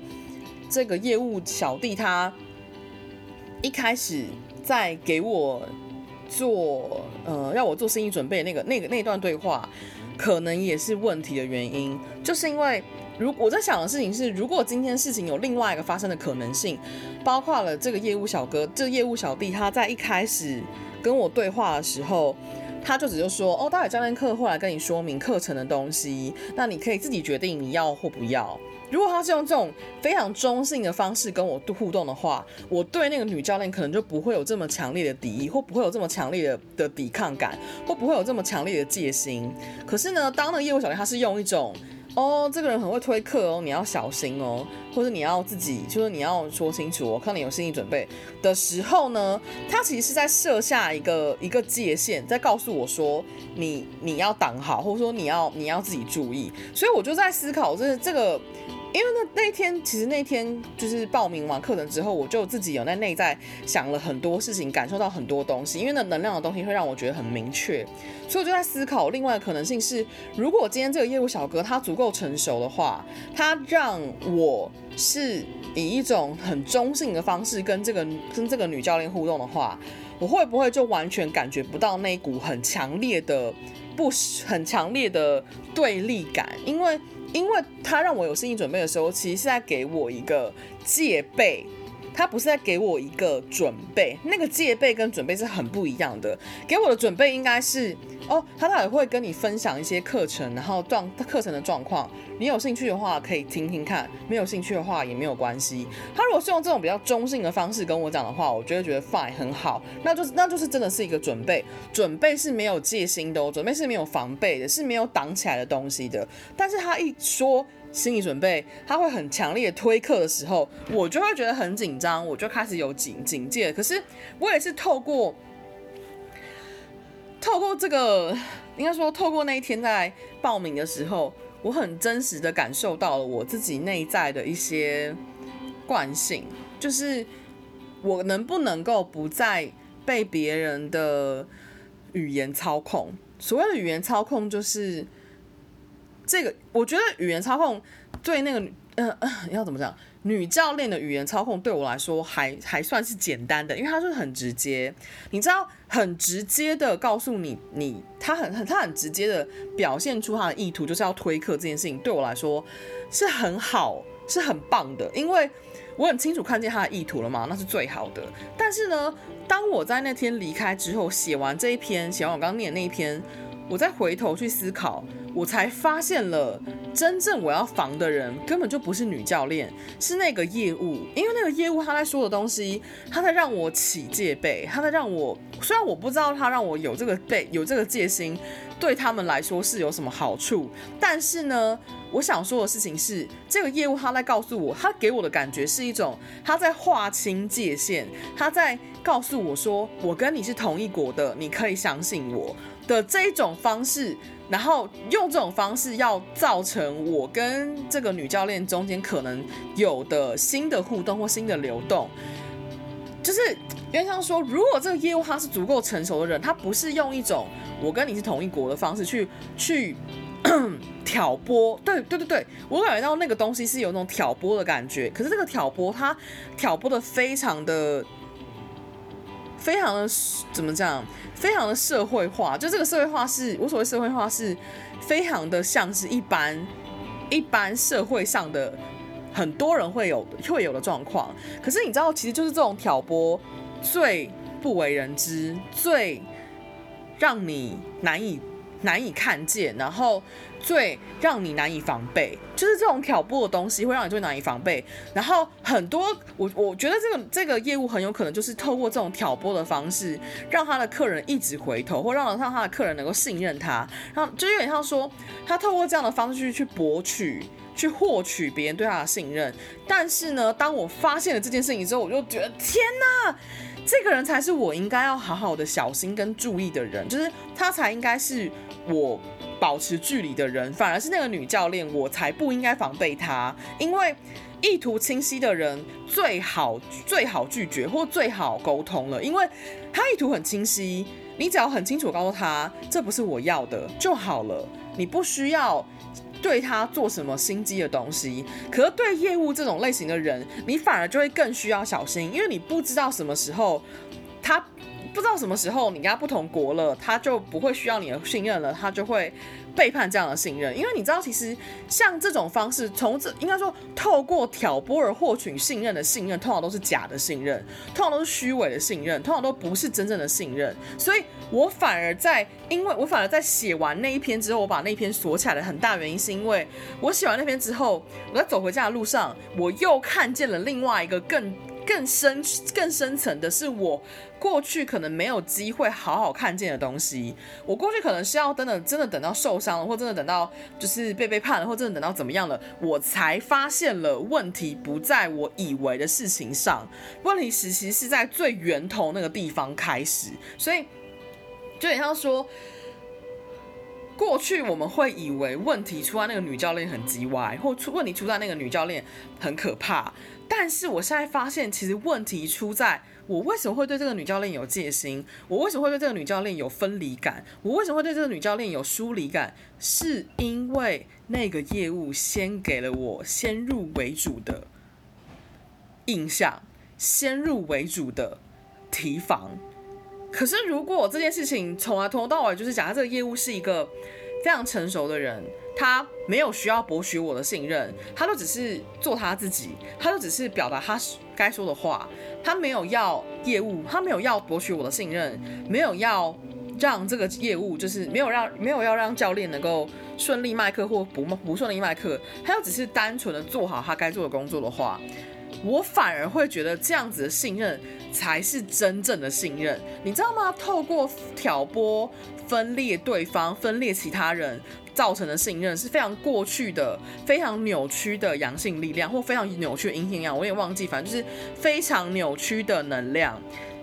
这个业务小弟他一开始在给我做，呃，要我做生意准备那个那个那段对话，可能也是问题的原因，就是因为如我在想的事情是，如果今天事情有另外一个发生的可能性，包括了这个业务小哥，这个业务小弟他在一开始跟我对话的时候。他就只是说，哦，待会教练课会来跟你说明课程的东西，那你可以自己决定你要或不要。如果他是用这种非常中性的方式跟我互动的话，我对那个女教练可能就不会有这么强烈的敌意，或不会有这么强烈的的抵抗感，或不会有这么强烈的戒心。可是呢，当那个业务小练他是用一种。哦，这个人很会推客哦，你要小心哦，或者你要自己，就是你要说清楚我，看你有心理准备的时候呢，他其实是在设下一个一个界限，在告诉我说你你要挡好，或者说你要你要自己注意，所以我就在思考，这这个。因为那那天其实那天就是报名完课程之后，我就自己有在内在想了很多事情，感受到很多东西。因为那能量的东西会让我觉得很明确，所以我就在思考另外的可能性是，如果今天这个业务小哥他足够成熟的话，他让我是以一种很中性的方式跟这个 跟这个女教练互动的话，我会不会就完全感觉不到那股很强烈的不很强烈的对立感？因为。因为他让我有心理准备的时候，其实是在给我一个戒备，他不是在给我一个准备。那个戒备跟准备是很不一样的。给我的准备应该是哦，他那也会跟你分享一些课程，然后状课程的状况。你有兴趣的话可以听听看，没有兴趣的话也没有关系。他如果是用这种比较中性的方式跟我讲的话，我就会觉得 fine 很好，那就是那就是真的是一个准备，准备是没有戒心的，准备是没有防备的，是没有挡起来的东西的。但是他一说心理准备，他会很强烈推课的时候，我就会觉得很紧张，我就开始有警警戒。可是我也是透过。透过这个，应该说透过那一天在报名的时候，我很真实的感受到了我自己内在的一些惯性，就是我能不能够不再被别人的语言操控。所谓的语言操控，就是这个，我觉得语言操控对那个，嗯、呃，要怎么讲？女教练的语言操控对我来说还还算是简单的，因为她就是很直接，你知道，很直接的告诉你，你她很很她很直接的表现出她的意图，就是要推课这件事情，对我来说是很好，是很棒的，因为我很清楚看见她的意图了嘛，那是最好的。但是呢，当我在那天离开之后，写完这一篇，写完我刚刚念的那一篇，我再回头去思考。我才发现了，真正我要防的人根本就不是女教练，是那个业务。因为那个业务他在说的东西，他在让我起戒备，他在让我，虽然我不知道他让我有这个备，有这个戒心，对他们来说是有什么好处。但是呢，我想说的事情是，这个业务他在告诉我，他给我的感觉是一种他在划清界限，他在告诉我说，我跟你是同一国的，你可以相信我的这一种方式。然后用这种方式要造成我跟这个女教练中间可能有的新的互动或新的流动，就是因为像说，如果这个业务他是足够成熟的人，他不是用一种我跟你是同一国的方式去 去挑拨，对对对对，我感觉到那个东西是有那种挑拨的感觉，可是这个挑拨他挑拨的非常的。非常的怎么讲？非常的社会化，就这个社会化是，无所谓社会化是，非常的像是一般一般社会上的很多人会有会有的状况。可是你知道，其实就是这种挑拨最不为人知，最让你难以难以看见，然后。最让你难以防备，就是这种挑拨的东西会让你最难以防备。然后很多我我觉得这个这个业务很有可能就是透过这种挑拨的方式，让他的客人一直回头，或让让他的客人能够信任他。然后就有点像说，他透过这样的方式去去博取、去获取别人对他的信任。但是呢，当我发现了这件事情之后，我就觉得天哪，这个人才是我应该要好好的小心跟注意的人，就是他才应该是我。保持距离的人，反而是那个女教练，我才不应该防备她。因为意图清晰的人最好最好拒绝或最好沟通了，因为他意图很清晰，你只要很清楚告诉他这不是我要的就好了，你不需要对他做什么心机的东西。可是对业务这种类型的人，你反而就会更需要小心，因为你不知道什么时候他。不知道什么时候你跟他不同国了，他就不会需要你的信任了，他就会背叛这样的信任。因为你知道，其实像这种方式，从这应该说透过挑拨而获取信任的信任，通常都是假的信任，通常都是虚伪的信任，通常都不是真正的信任。所以我反而在，因为我反而在写完那一篇之后，我把那篇锁起来的很大原因，是因为我写完那篇之后，我在走回家的路上，我又看见了另外一个更。更深、更深层的是，我过去可能没有机会好好看见的东西。我过去可能是要真的，真的等到受伤了，或真的等到就是被背叛了，或真的等到怎么样了，我才发现了问题不在我以为的事情上，问题其实是在最源头那个地方开始。所以，就像说，过去我们会以为问题出在那个女教练很叽歪，或出问题出在那个女教练很可怕。但是我现在发现，其实问题出在我为什么会对这个女教练有戒心？我为什么会对这个女教练有分离感？我为什么会对这个女教练有疏离感？是因为那个业务先给了我先入为主的印象，先入为主的提防。可是如果这件事情从来从头到尾就是假设这个业务是一个非常成熟的人。他没有需要博取我的信任，他都只是做他自己，他都只是表达他该说的话，他没有要业务，他没有要博取我的信任，没有要让这个业务就是没有让没有要让教练能够顺利卖课或不不顺利卖课，他要只是单纯的做好他该做的工作的话，我反而会觉得这样子的信任才是真正的信任，你知道吗？透过挑拨、分裂对方、分裂其他人造成的信任是非常过去的、非常扭曲的阳性力量，或非常扭曲的阴性力量，我也忘记，反正就是非常扭曲的能量。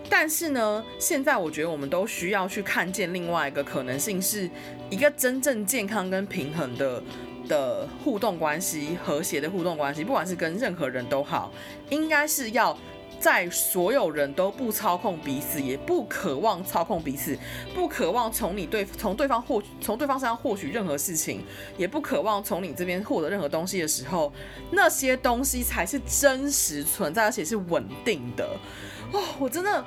但是呢，现在我觉得我们都需要去看见另外一个可能性，是一个真正健康跟平衡的的互动关系，和谐的互动关系，不管是跟任何人都好，应该是要在所有人都不操控彼此，也不渴望操控彼此，不渴望从你对从对方获从对方身上获取任何事情，也不渴望从你这边获得任何东西的时候，那些东西才是真实存在，而且是稳定的。哦，我真的，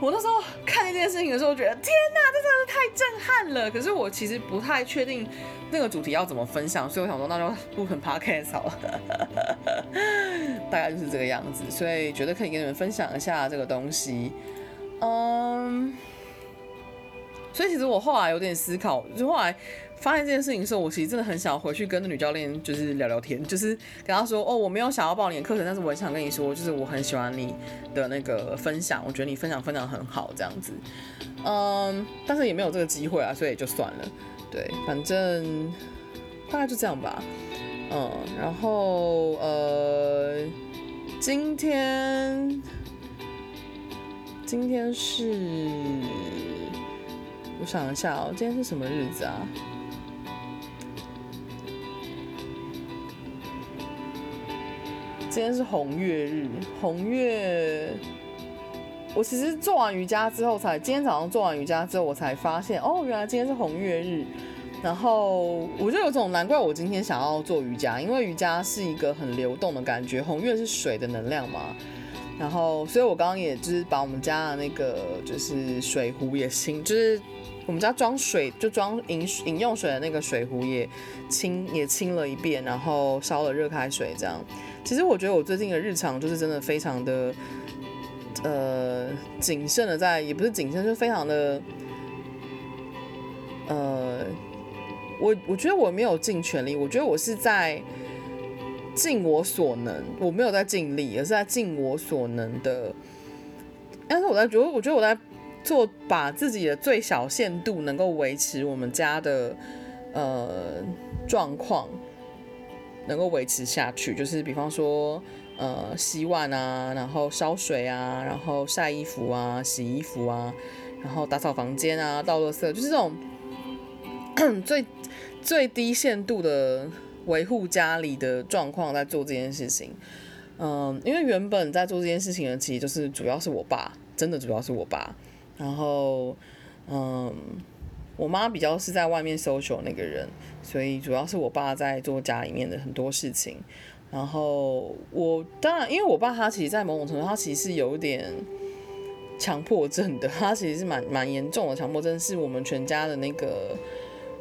我那时候看这件事情的时候，觉得天哪，这真的是太震撼了。可是我其实不太确定那个主题要怎么分享，所以我想说，那就录成 podcast 好了，大概就是这个样子。所以觉得可以跟你们分享一下这个东西，嗯。所以其实我后来有点思考，就后来。发现这件事情的时候，我其实真的很想回去跟那女教练就是聊聊天，就是跟她说，哦，我没有想要报你的课程，但是我很想跟你说，就是我很喜欢你的那个分享，我觉得你分享分享很好，这样子，嗯，但是也没有这个机会啊，所以就算了，对，反正大概就这样吧，嗯，然后呃，今天今天是我想一下哦，今天是什么日子啊？今天是红月日，红月。我其实做完瑜伽之后才，今天早上做完瑜伽之后，我才发现，哦，原来今天是红月日。然后我就有种难怪我今天想要做瑜伽，因为瑜伽是一个很流动的感觉，红月是水的能量嘛。然后，所以我刚刚也就是把我们家的那个就是水壶也清，就是我们家装水就装饮饮用水的那个水壶也清也清了一遍，然后烧了热开水这样。其实我觉得我最近的日常就是真的非常的，呃，谨慎的在，也不是谨慎，就非常的，呃，我我觉得我没有尽全力，我觉得我是在尽我所能，我没有在尽力，而是在尽我所能的。但是我在觉得，我觉得我在做，把自己的最小限度能够维持我们家的呃状况。能够维持下去，就是比方说，呃，洗碗啊，然后烧水啊，然后晒衣服啊，洗衣服啊，然后打扫房间啊，倒垃圾，就是这种最最低限度的维护家里的状况在做这件事情。嗯，因为原本在做这件事情的，其实就是主要是我爸，真的主要是我爸。然后，嗯。我妈比较是在外面 social 那个人，所以主要是我爸在做家里面的很多事情。然后我当然，因为我爸他其实，在某种程度，他其实是有一点强迫症的，他其实是蛮蛮严重的强迫症，是我们全家的那个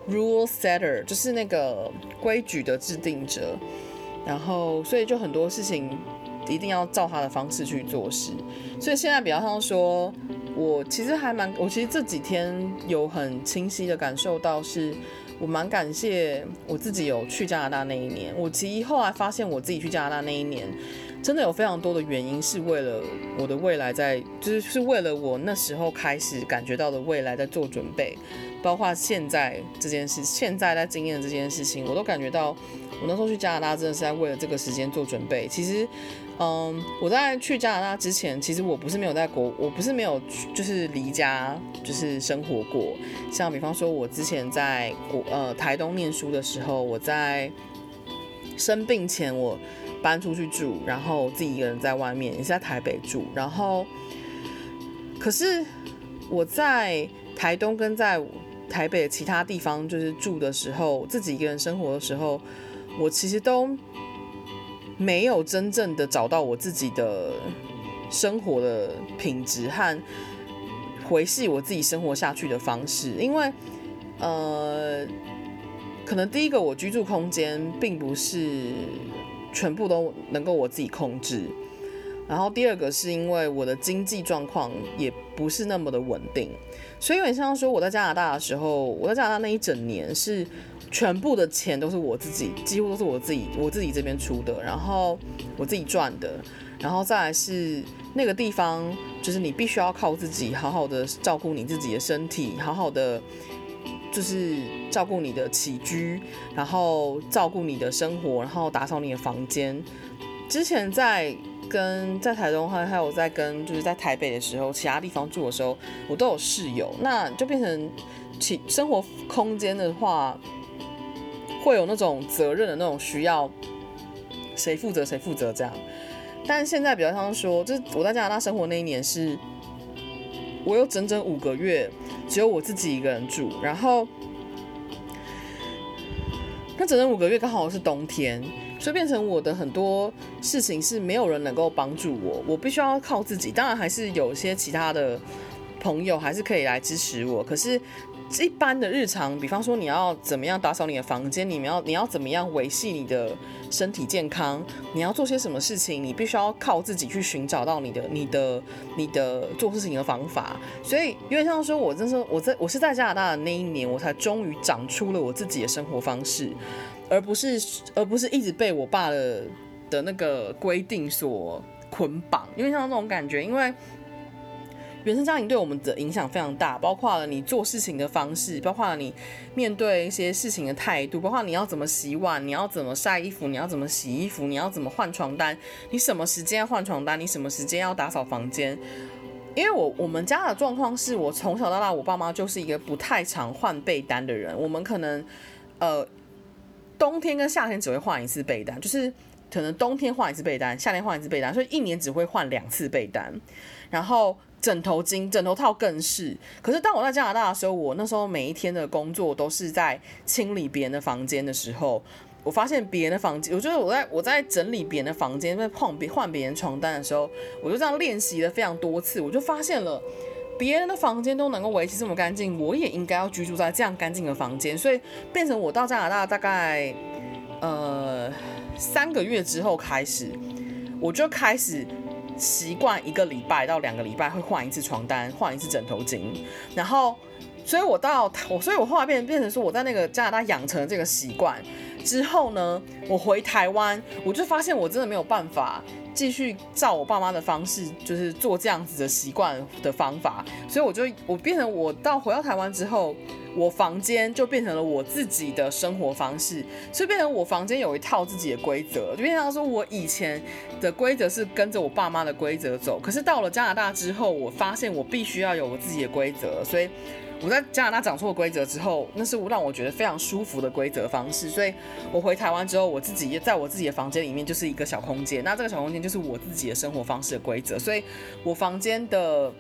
rule setter，就是那个规矩的制定者。然后，所以就很多事情一定要照他的方式去做事。所以现在比较像说。我其实还蛮，我其实这几天有很清晰的感受到，是我蛮感谢我自己有去加拿大那一年。我其实后来发现，我自己去加拿大那一年，真的有非常多的原因是为了我的未来在，就是是为了我那时候开始感觉到的未来在做准备，包括现在这件事，现在在经验的这件事情，我都感觉到我那时候去加拿大真的是在为了这个时间做准备。其实。嗯，我在去加拿大之前，其实我不是没有在国，我不是没有就是离家就是生活过。像比方说，我之前在国呃台东念书的时候，我在生病前我搬出去住，然后自己一个人在外面，也是在台北住。然后，可是我在台东跟在台北其他地方就是住的时候，自己一个人生活的时候，我其实都。没有真正的找到我自己的生活的品质和维系我自己生活下去的方式，因为呃，可能第一个我居住空间并不是全部都能够我自己控制，然后第二个是因为我的经济状况也不是那么的稳定，所以有点像说我在加拿大的时候，我在加拿大那一整年是全部的钱都是我自己，几乎都是我自己我自己这边出的，然后我自己赚的，然后再来是那个地方，就是你必须要靠自己，好好的照顾你自己的身体，好好的就是照顾你的起居，然后照顾你的生活，然后打扫你的房间。之前在跟在台中还还有在跟就是在台北的时候，其他地方住的时候，我都有室友，那就变成起生活空间的话，会有那种责任的那种需要，谁负责谁负责这样。但现在比较像说，就是我在加拿大生活那一年是，我有整整五个月只有我自己一个人住，然后那整整五个月刚好是冬天。所以变成我的很多事情是没有人能够帮助我，我必须要靠自己。当然还是有些其他的朋友还是可以来支持我。可是，一般的日常，比方说你要怎么样打扫你的房间，你们要你要怎么样维系你的身体健康，你要做些什么事情，你必须要靠自己去寻找到你的你的你的做事情的方法。所以，有点像说，我真是我在我是在加拿大的那一年，我才终于长出了我自己的生活方式。而不是，而不是一直被我爸的的那个规定所捆绑，因为像那种感觉，因为原生家庭对我们的影响非常大，包括了你做事情的方式，包括了你面对一些事情的态度，包括你要怎么洗碗，你要怎么晒衣服，你要怎么洗衣服，你要怎么换床单，你什么时间换床单，你什么时间要打扫房间。因为我我们家的状况是我从小到大，我爸妈就是一个不太常换被单的人，我们可能呃。冬天跟夏天只会换一次被单，就是可能冬天换一次被单，夏天换一次被单，所以一年只会换两次被单。然后枕头巾、枕头套更是。可是当我在加拿大的时候，我那时候每一天的工作都是在清理别人的房间的时候，我发现别人的房间，我觉得我在我在整理别人的房间，在换别换别人床单的时候，我就这样练习了非常多次，我就发现了。别人的房间都能够维持这么干净，我也应该要居住在这样干净的房间。所以变成我到加拿大大概呃三个月之后开始，我就开始习惯一个礼拜到两个礼拜会换一次床单，换一次枕头巾。然后，所以我到我，所以我后来变变成说我在那个加拿大养成了这个习惯之后呢，我回台湾，我就发现我真的没有办法。继续照我爸妈的方式，就是做这样子的习惯的方法，所以我就我变成我到回到台湾之后，我房间就变成了我自己的生活方式，所以变成我房间有一套自己的规则，就变成说我以前的规则是跟着我爸妈的规则走，可是到了加拿大之后，我发现我必须要有我自己的规则，所以。我在加拿大讲错规则之后，那是让我觉得非常舒服的规则方式。所以我回台湾之后，我自己也在我自己的房间里面就是一个小空间。那这个小空间就是我自己的生活方式的规则。所以我房间的。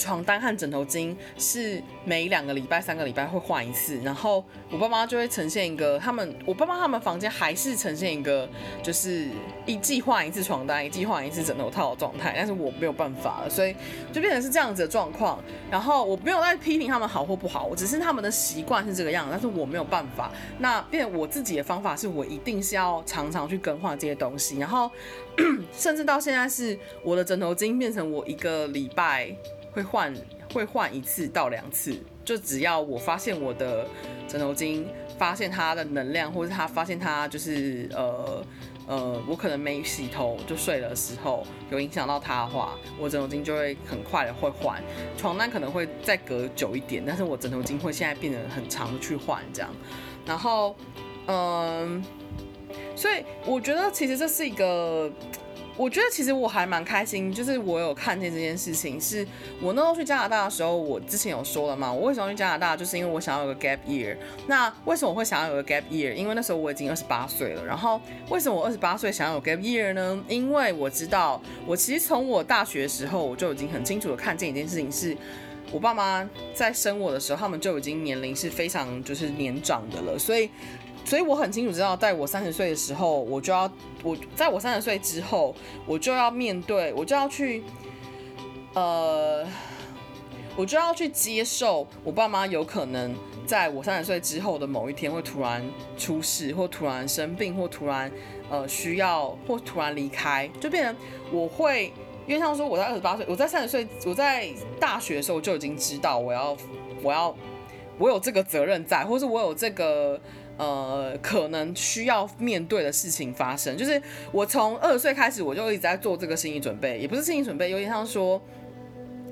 床单和枕头巾是每两个礼拜、三个礼拜会换一次，然后我爸妈就会呈现一个，他们我爸妈他们房间还是呈现一个，就是一季换一次床单，一季换一次枕头套的状态，但是我没有办法了，所以就变成是这样子的状况。然后我没有在批评他们好或不好，我只是他们的习惯是这个样子，但是我没有办法。那变我自己的方法是我一定是要常常去更换这些东西，然后 甚至到现在是我的枕头巾变成我一个礼拜。会换会换一次到两次，就只要我发现我的枕头巾发现它的能量，或者他发现它就是呃呃，我可能没洗头就睡的时候有影响到它的话，我枕头巾就会很快的会换。床单可能会再隔久一点，但是我枕头巾会现在变得很长的去换这样。然后嗯、所以我觉得其实这是一个。我觉得其实我还蛮开心，就是我有看见这件事情。是我那时候去加拿大的时候，我之前有说了嘛，我为什么去加拿大，就是因为我想要有个 gap year。那为什么我会想要有个 gap year？因为那时候我已经二十八岁了。然后为什么我二十八岁想要有 gap year 呢？因为我知道，我其实从我大学的时候，我就已经很清楚的看见一件事情是，是我爸妈在生我的时候，他们就已经年龄是非常就是年长的了，所以。所以我很清楚知道，在我三十岁的时候，我就要我在我三十岁之后，我就要面对，我就要去，呃，我就要去接受我爸妈有可能在我三十岁之后的某一天会突然出事，或突然生病，或突然呃需要，或突然离开，就变成我会。因为像说我在二十八岁，我在三十岁，我在大学的时候就已经知道我要我要我有这个责任在，或是我有这个呃可能需要面对的事情发生。就是我从二十岁开始，我就一直在做这个心理准备，也不是心理准备，有点像说。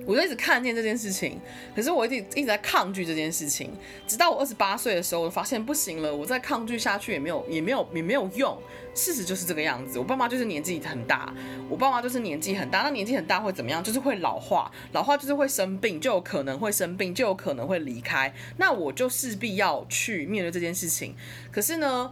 我就一直看见这件事情，可是我一直一直在抗拒这件事情，直到我二十八岁的时候，我发现不行了，我再抗拒下去也没有也没有也没有用。事实就是这个样子，我爸妈就是年纪很大，我爸妈就是年纪很大，那年纪很大会怎么样？就是会老化，老化就是会生病，就有可能会生病，就有可能会离开。那我就势必要去面对这件事情。可是呢，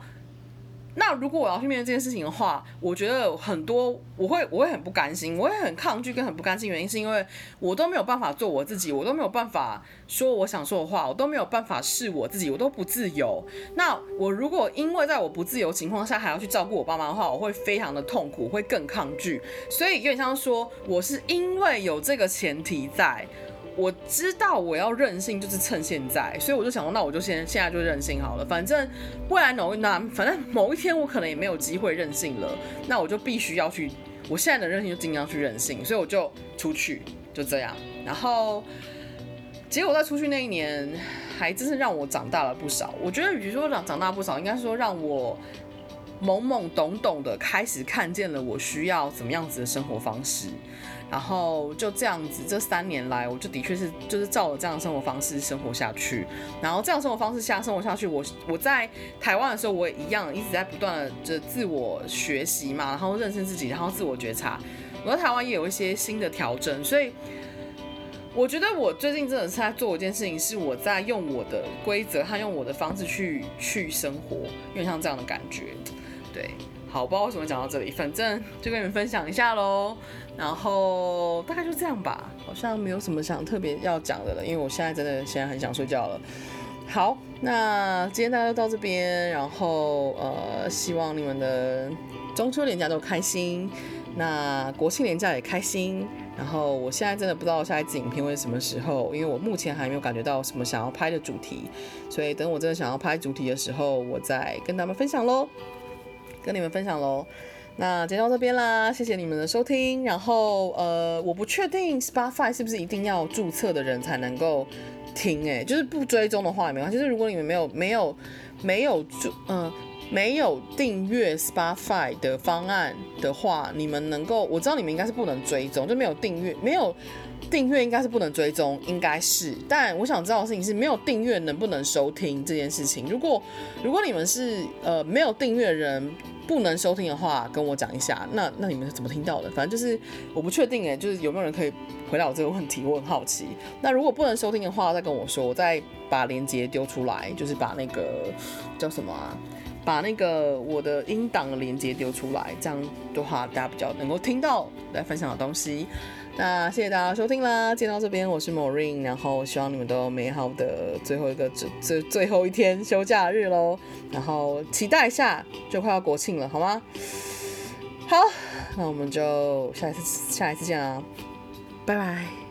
那如果我要去面对这件事情的话，我觉得很多我会我会很不甘心，我会很抗拒跟很不甘心，原因是因为我都没有办法做我自己，我都没有办法说我想说的话，我都没有办法是我自己，我都不自由。那我如果因为在我不自由情况下还要去照顾我爸妈的话，我会非常的痛苦，会更抗拒。所以有点像说，我是因为有这个前提在。我知道我要任性，就是趁现在，所以我就想说，那我就先现在就任性好了。反正未来某那反正某一天我可能也没有机会任性了，那我就必须要去。我现在的任性就尽量去任性，所以我就出去，就这样。然后结果在出去那一年，还真是让我长大了不少。我觉得与其说长长大不少，应该说让我懵懵懂懂的开始看见了我需要怎么样子的生活方式。然后就这样子，这三年来，我就的确是就是照着这样的生活方式生活下去。然后这样生活方式下生活下去，我我在台湾的时候，我也一样一直在不断的就自我学习嘛，然后认识自己，然后自我觉察。我在台湾也有一些新的调整，所以我觉得我最近真的是在做一件事情，是我在用我的规则和用我的方式去去生活，有点像这样的感觉。对，好，我不知道为什么讲到这里，反正就跟你们分享一下喽。然后大概就这样吧，好像没有什么想特别要讲的了，因为我现在真的现在很想睡觉了。好，那今天大家就到这边，然后呃，希望你们的中秋连假都开心，那国庆连假也开心。然后我现在真的不知道下一次影片会是什么时候，因为我目前还没有感觉到什么想要拍的主题，所以等我真的想要拍主题的时候，我再跟他们分享喽，跟你们分享喽。那今天到这边啦，谢谢你们的收听。然后呃，我不确定 Spotify 是不是一定要注册的人才能够听，诶，就是不追踪的话也没关系。就是如果你们没有没有没有注嗯没有订阅 Spotify 的方案的话，你们能够我知道你们应该是不能追踪，就没有订阅没有订阅应该是不能追踪，应该是。但我想知道的事情是没有订阅能不能收听这件事情。如果如果你们是呃没有订阅人。不能收听的话，跟我讲一下。那那你们是怎么听到的？反正就是我不确定哎，就是有没有人可以回答我这个问题？我很好奇。那如果不能收听的话，再跟我说，我再把链接丢出来，就是把那个叫什么啊？把那个我的音档的链接丢出来，这样的话大家比较能够听到来分享的东西。那谢谢大家收听啦，见到这边我是 Morin，然后希望你们都有美好的最后一个最最最后一天休假日喽，然后期待一下就快要国庆了，好吗？好，那我们就下一次下一次见啦，拜拜。